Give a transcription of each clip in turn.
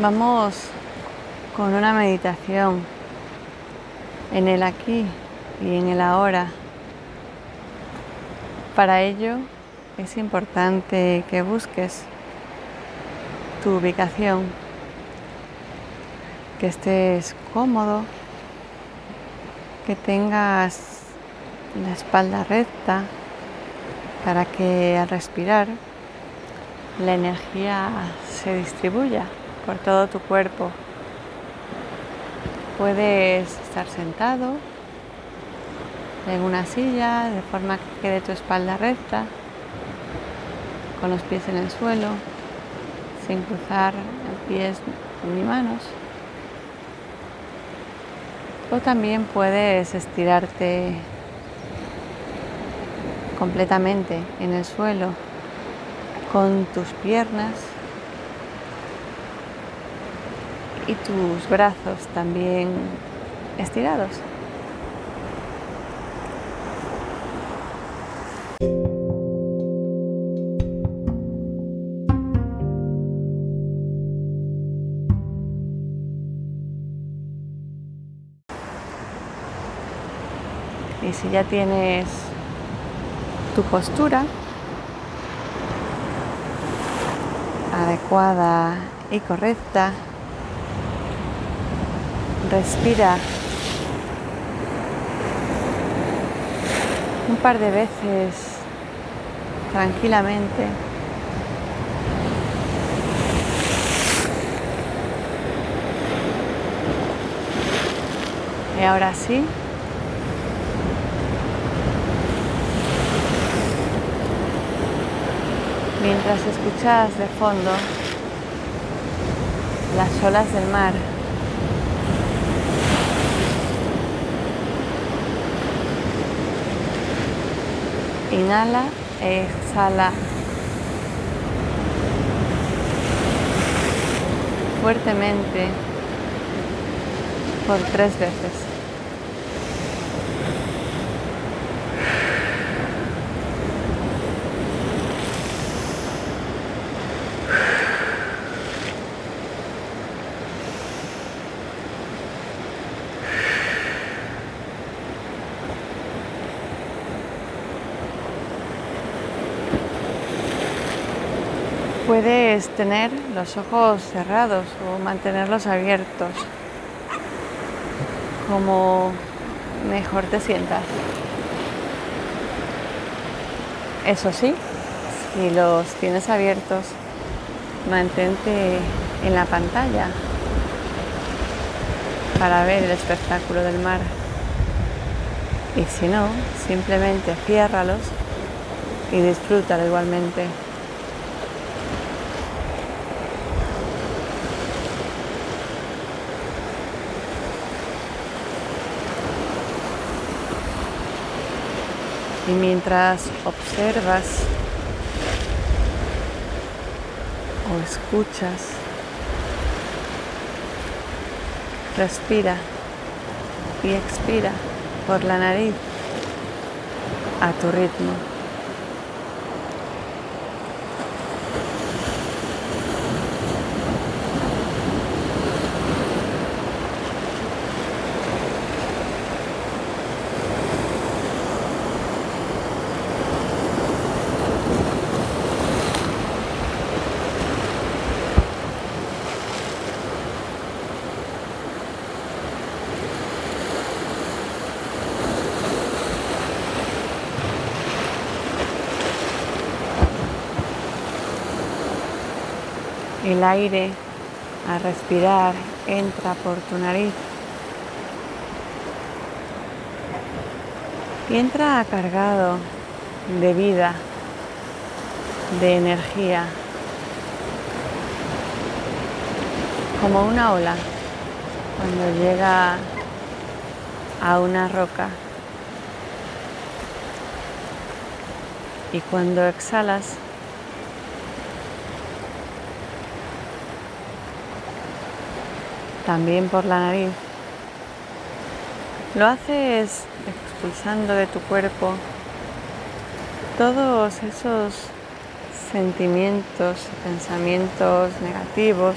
Vamos con una meditación en el aquí y en el ahora. Para ello es importante que busques tu ubicación, que estés cómodo, que tengas la espalda recta para que al respirar la energía se distribuya por todo tu cuerpo. Puedes estar sentado en una silla de forma que quede tu espalda recta, con los pies en el suelo, sin cruzar pies ni manos. O también puedes estirarte completamente en el suelo con tus piernas y tus brazos también estirados. Y si ya tienes tu postura adecuada y correcta, respira un par de veces tranquilamente. Y ahora sí, mientras escuchas de fondo las olas del mar. Inhala exhala fuertemente por tres veces. Puedes tener los ojos cerrados o mantenerlos abiertos, como mejor te sientas. Eso sí, si los tienes abiertos, mantente en la pantalla para ver el espectáculo del mar. Y si no, simplemente ciérralos y disfrútalo igualmente. Y mientras observas o escuchas, respira y expira por la nariz a tu ritmo. El aire a respirar entra por tu nariz y entra cargado de vida, de energía, como una ola cuando llega a una roca. Y cuando exhalas, también por la nariz. Lo haces expulsando de tu cuerpo todos esos sentimientos y pensamientos negativos.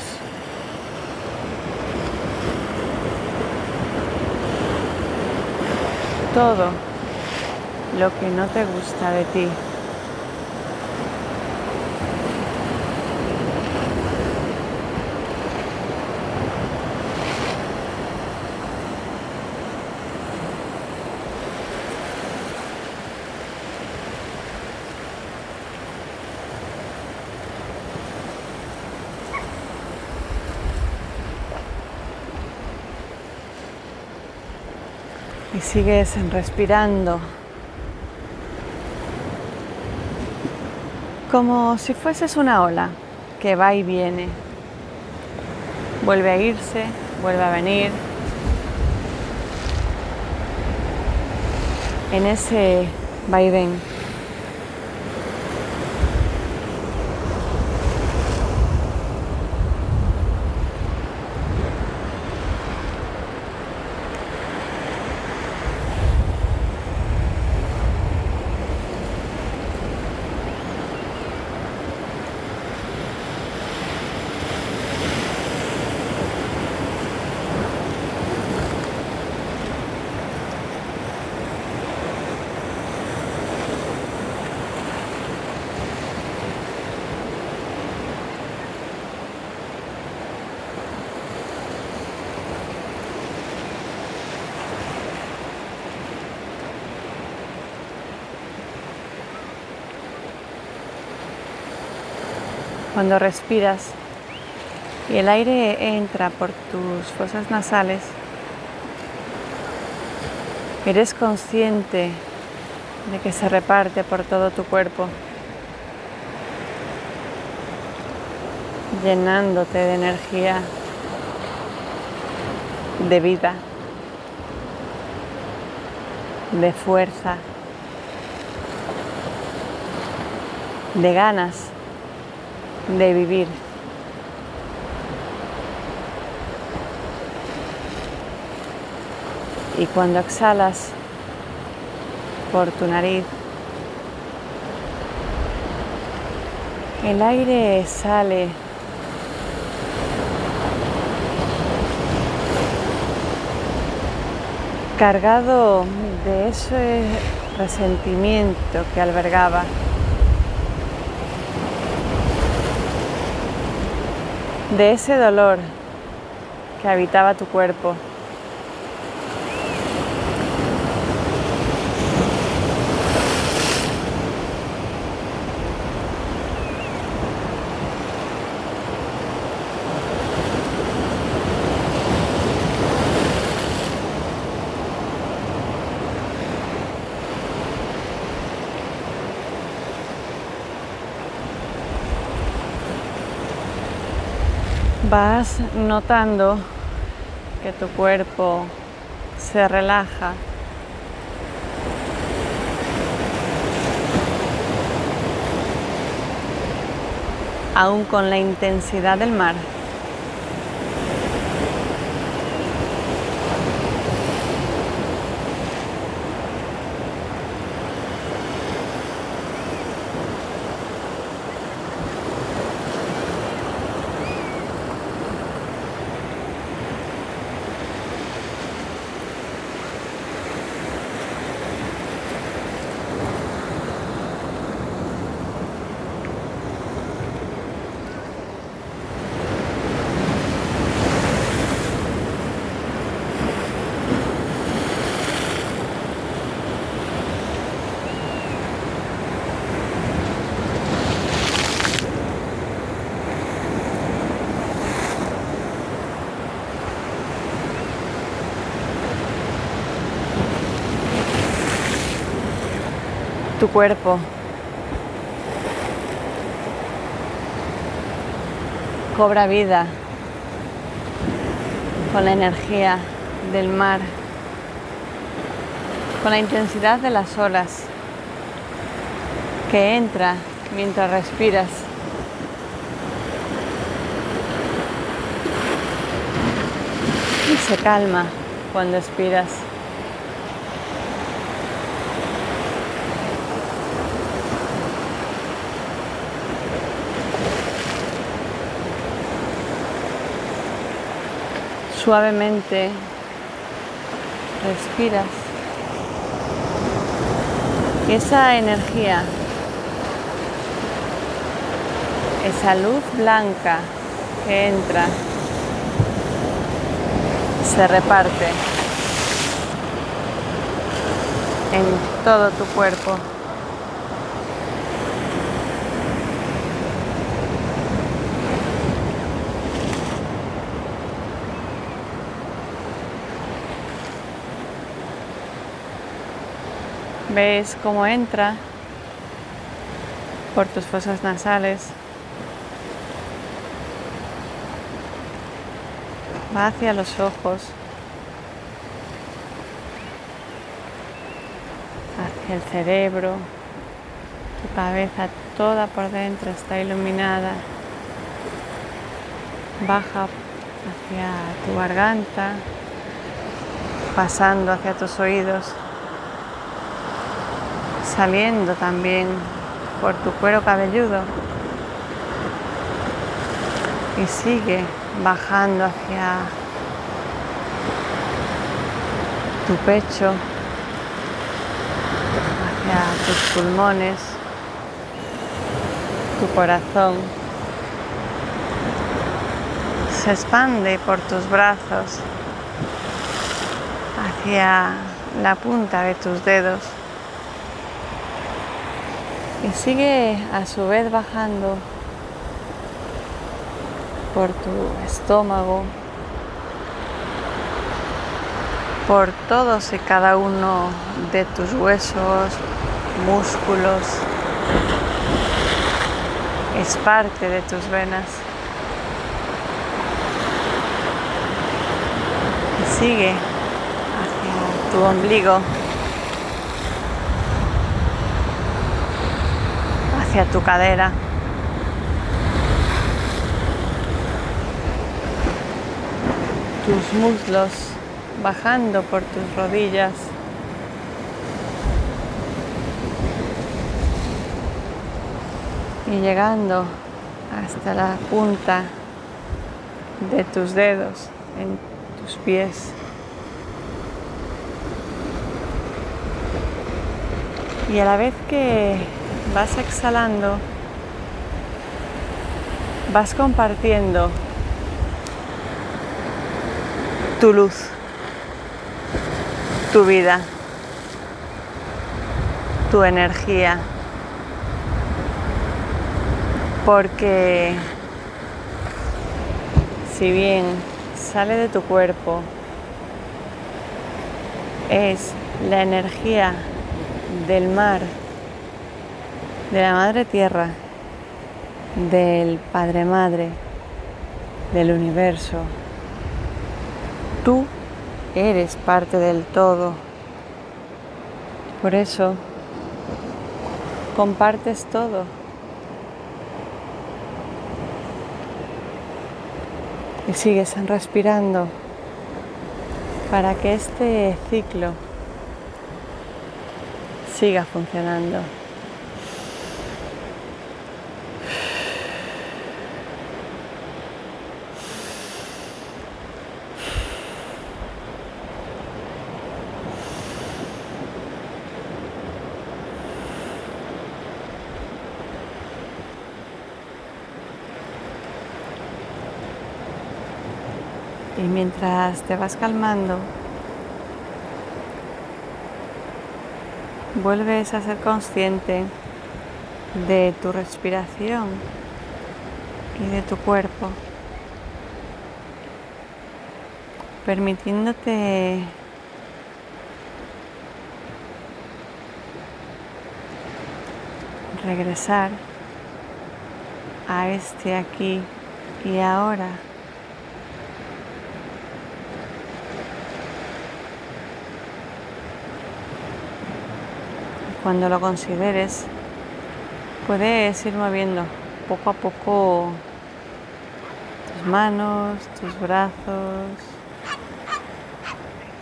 Todo lo que no te gusta de ti. Sigues respirando como si fueses una ola que va y viene. Vuelve a irse, vuelve a venir. En ese vaivén. Cuando respiras y el aire entra por tus fosas nasales, eres consciente de que se reparte por todo tu cuerpo, llenándote de energía, de vida, de fuerza, de ganas de vivir. Y cuando exhalas por tu nariz, el aire sale cargado de ese resentimiento que albergaba. De ese dolor que habitaba tu cuerpo. Vas notando que tu cuerpo se relaja. aún con la intensidad del mar. Tu cuerpo. Cobra vida con la energía del mar, con la intensidad de las olas que entra mientras respiras. Y se calma cuando expiras. Suavemente respiras esa energía, esa luz blanca que entra, se reparte en todo tu cuerpo. Ves cómo entra por tus fosas nasales. Va hacia los ojos. Hacia el cerebro. Tu cabeza toda por dentro está iluminada. Baja hacia tu garganta, pasando hacia tus oídos saliendo también por tu cuero cabelludo y sigue bajando hacia tu pecho, hacia tus pulmones, tu corazón. Se expande por tus brazos hacia la punta de tus dedos sigue a su vez bajando por tu estómago, por todos y cada uno de tus huesos, músculos, es parte de tus venas. Y sigue hacia tu ombligo. Hacia tu cadera. Tus muslos bajando por tus rodillas. Y llegando hasta la punta de tus dedos en tus pies. Y a la vez que vas exhalando, vas compartiendo tu luz, tu vida, tu energía, porque si bien sale de tu cuerpo, es la energía del mar de la Madre Tierra, del Padre Madre, del universo. Tú eres parte del todo. Por eso compartes todo. Y sigues respirando para que este ciclo siga funcionando. Y mientras te vas calmando, vuelves a ser consciente de tu respiración y de tu cuerpo, permitiéndote regresar a este aquí y ahora. Cuando lo consideres, puedes ir moviendo poco a poco tus manos, tus brazos,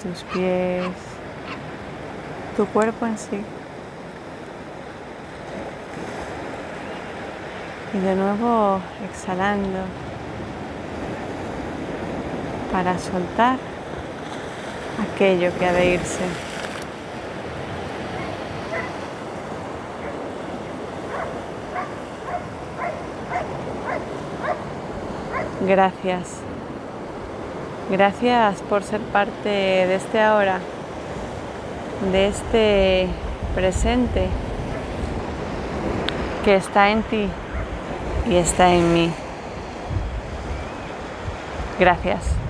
tus pies, tu cuerpo en sí. Y de nuevo exhalando para soltar aquello que ha de irse. Gracias. Gracias por ser parte de este ahora, de este presente que está en ti y está en mí. Gracias.